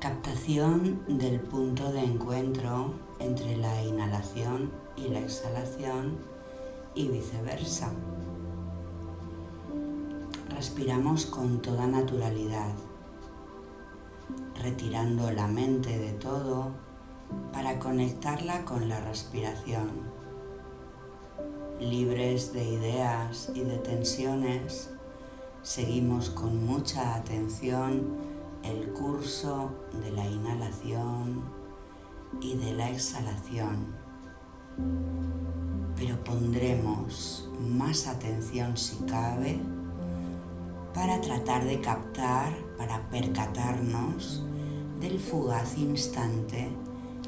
Captación del punto de encuentro entre la inhalación y la exhalación y viceversa. Respiramos con toda naturalidad, retirando la mente de todo para conectarla con la respiración. Libres de ideas y de tensiones, seguimos con mucha atención el curso de la inhalación y de la exhalación. Pero pondremos más atención si cabe para tratar de captar, para percatarnos del fugaz instante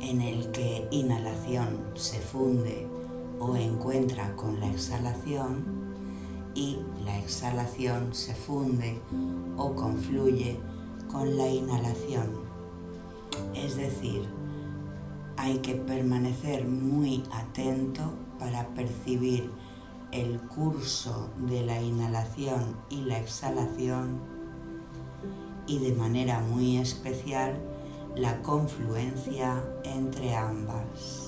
en el que inhalación se funde o encuentra con la exhalación y la exhalación se funde o confluye con la inhalación. Es decir, hay que permanecer muy atento para percibir el curso de la inhalación y la exhalación y de manera muy especial la confluencia entre ambas.